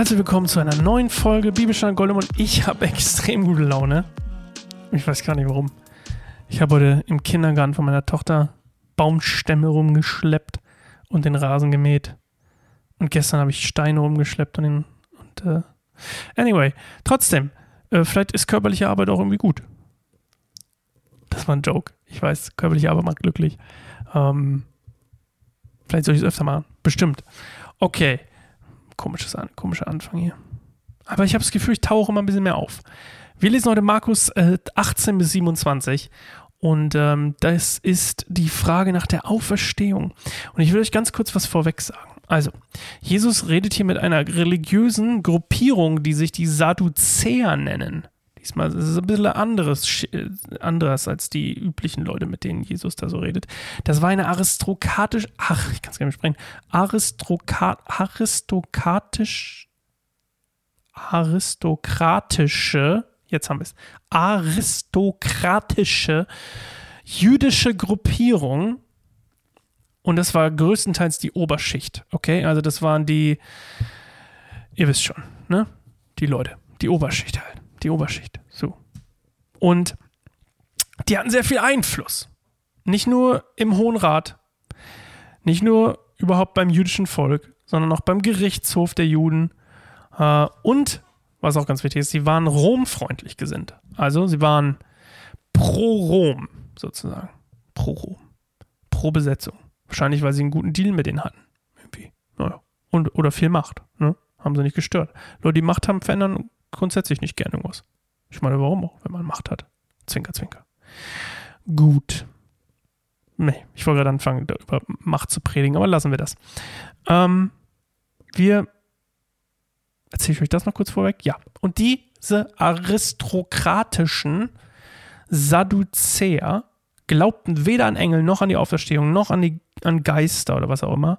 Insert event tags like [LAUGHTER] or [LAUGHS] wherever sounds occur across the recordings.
Herzlich willkommen zu einer neuen Folge Bibelstein Goldem und ich habe [LAUGHS] extrem gute Laune. Ich weiß gar nicht warum. Ich habe heute im Kindergarten von meiner Tochter Baumstämme rumgeschleppt und den Rasen gemäht. Und gestern habe ich Steine rumgeschleppt und den. Und, äh, anyway, trotzdem, äh, vielleicht ist körperliche Arbeit auch irgendwie gut. Das war ein Joke. Ich weiß, körperliche Arbeit macht glücklich. Ähm, vielleicht soll ich es öfter machen. Bestimmt. Okay. Komisches, komischer Anfang hier. Aber ich habe das Gefühl, ich tauche immer ein bisschen mehr auf. Wir lesen heute Markus äh, 18 bis 27 und ähm, das ist die Frage nach der Auferstehung. Und ich will euch ganz kurz was vorweg sagen. Also, Jesus redet hier mit einer religiösen Gruppierung, die sich die Sadduzäer nennen. Diesmal ist es ein bisschen anderes, anderes als die üblichen Leute, mit denen Jesus da so redet. Das war eine aristokratisch, ach, ich kann es gar nicht sprechen, aristokrat, aristokratisch, aristokratische, jetzt haben wir es, aristokratische jüdische Gruppierung, und das war größtenteils die Oberschicht, okay? Also das waren die, ihr wisst schon, ne? Die Leute, die Oberschicht halt, die Oberschicht, so. Und die hatten sehr viel Einfluss. Nicht nur im Hohen Rat, nicht nur überhaupt beim jüdischen Volk, sondern auch beim Gerichtshof der Juden. Äh, und, was auch ganz wichtig ist, sie waren romfreundlich gesinnt. Also sie waren pro Rom sozusagen. Pro Rom. Pro Besetzung. Wahrscheinlich, weil sie einen guten Deal mit denen hatten. Irgendwie. Naja. Und, oder viel Macht. Ne? Haben sie nicht gestört. Leute, die Macht haben, verändern grundsätzlich nicht gerne irgendwas. Ich meine, warum auch, wenn man Macht hat? Zwinker, zwinker. Gut. Nee, ich wollte gerade anfangen, über Macht zu predigen, aber lassen wir das. Ähm, wir. Erzähle ich euch das noch kurz vorweg? Ja. Und diese aristokratischen Sadduzäer glaubten weder an Engel noch an die Auferstehung noch an, die, an Geister oder was auch immer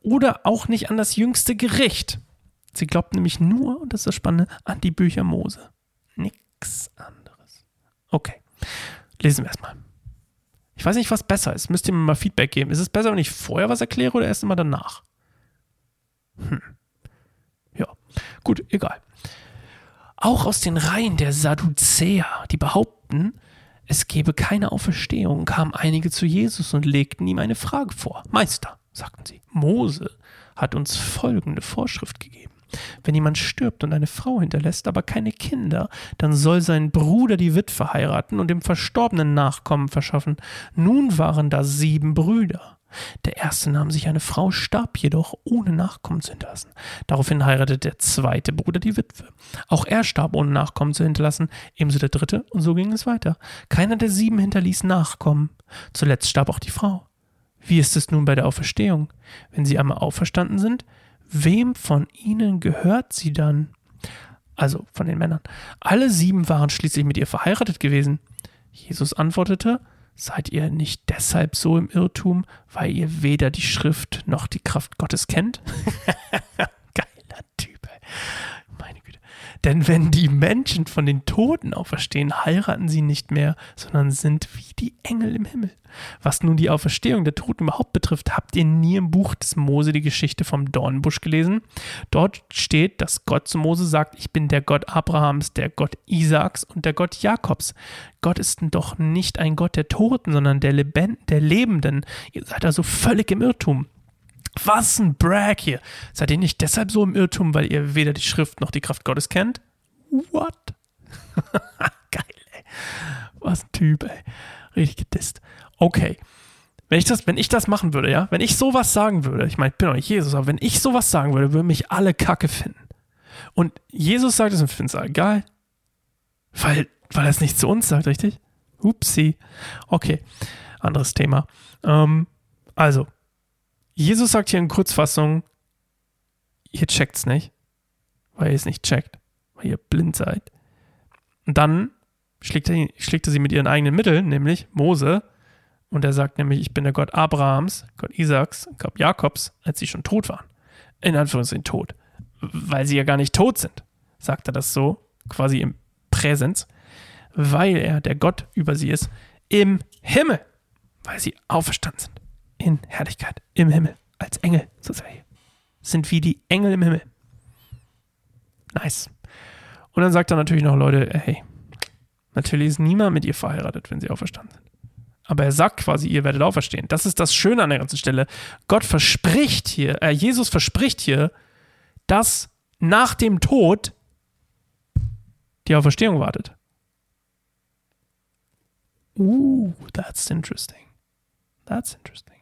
oder auch nicht an das jüngste Gericht. Sie glaubten nämlich nur, und das ist das Spannende, an die Bücher Mose. Nix anderes. Okay, lesen wir erstmal. Ich weiß nicht, was besser ist. Müsst ihr mir mal Feedback geben. Ist es besser, wenn ich vorher was erkläre oder erst immer danach? Hm. Ja, gut, egal. Auch aus den Reihen der Sadduzäer, die behaupten, es gebe keine Auferstehung, kamen einige zu Jesus und legten ihm eine Frage vor. Meister, sagten sie, Mose hat uns folgende Vorschrift gegeben. Wenn jemand stirbt und eine Frau hinterlässt, aber keine Kinder, dann soll sein Bruder die Witwe heiraten und dem Verstorbenen Nachkommen verschaffen. Nun waren da sieben Brüder. Der erste nahm sich eine Frau, starb jedoch ohne Nachkommen zu hinterlassen. Daraufhin heiratete der zweite Bruder die Witwe. Auch er starb ohne Nachkommen zu hinterlassen, ebenso der dritte, und so ging es weiter. Keiner der sieben hinterließ Nachkommen. Zuletzt starb auch die Frau. Wie ist es nun bei der Auferstehung? Wenn sie einmal auferstanden sind, wem von ihnen gehört sie dann? Also von den Männern. Alle sieben waren schließlich mit ihr verheiratet gewesen. Jesus antwortete, Seid ihr nicht deshalb so im Irrtum, weil ihr weder die Schrift noch die Kraft Gottes kennt? [LAUGHS] Geiler Typ, ey. Meine Güte. Denn wenn die Menschen von den Toten auferstehen, heiraten sie nicht mehr, sondern sind wie die Engel im Himmel. Was nun die Auferstehung der Toten überhaupt betrifft, habt ihr nie im Buch des Mose die Geschichte vom Dornbusch gelesen? Dort steht, dass Gott zu Mose sagt, ich bin der Gott Abrahams, der Gott Isaaks und der Gott Jakobs. Gott ist doch nicht ein Gott der Toten, sondern der, Leben, der Lebenden. Ihr seid also völlig im Irrtum. Was ein Brag hier. Seid ihr nicht deshalb so im Irrtum, weil ihr weder die Schrift noch die Kraft Gottes kennt? What? [LAUGHS] Geil, ey. Was ein Typ, ey. Richtig gedisst. Okay. Wenn ich das, wenn ich das machen würde, ja, wenn ich sowas sagen würde, ich meine, ich bin doch nicht Jesus, aber wenn ich sowas sagen würde, würden mich alle Kacke finden. Und Jesus sagt es und findet es geil. Weil, weil er es nicht zu uns sagt, richtig? Upsi. Okay. Anderes Thema. Ähm, also, Jesus sagt hier in Kurzfassung, ihr checkt's nicht, weil ihr es nicht checkt, weil ihr blind seid. Und dann schlägt er, schlägt er sie mit ihren eigenen Mitteln, nämlich Mose. Und er sagt nämlich, ich bin der Gott Abrahams, Gott Isaaks, Gott Jakobs, als sie schon tot waren. In Anführungszeichen tot. Weil sie ja gar nicht tot sind, sagt er das so, quasi im Präsens, weil er der Gott über sie ist, im Himmel, weil sie auferstanden sind in Herrlichkeit im Himmel, als Engel sozusagen. Sind wie die Engel im Himmel. Nice. Und dann sagt er natürlich noch, Leute, hey, natürlich ist niemand mit ihr verheiratet, wenn sie auferstanden sind. Aber er sagt quasi, ihr werdet auferstehen. Das ist das Schöne an der ganzen Stelle. Gott verspricht hier, äh, Jesus verspricht hier, dass nach dem Tod die Auferstehung wartet. Uh, that's interesting. That's interesting.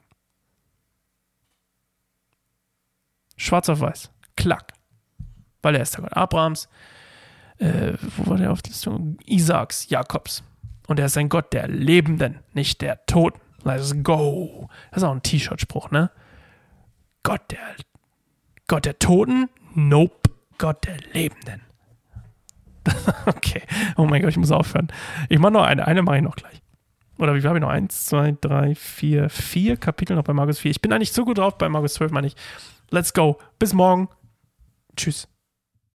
Schwarz auf weiß. Klack. Weil er ist der Gott Abrahams. Äh, wo war der auf Liste? Isaaks, Jakobs. Und er ist ein Gott der Lebenden, nicht der Toten. Let's go. Das ist auch ein T-Shirt-Spruch, ne? Gott der, Gott der Toten? Nope. Gott der Lebenden. [LAUGHS] okay. Oh mein Gott, ich muss aufhören. Ich mache noch eine. Eine mache ich noch gleich. Oder wie habe ich noch? Eins, zwei, drei, vier, vier Kapitel noch bei Markus 4. Ich bin eigentlich so gut drauf bei Markus 12, meine ich. Let's go. Bis morgen. Tschüss.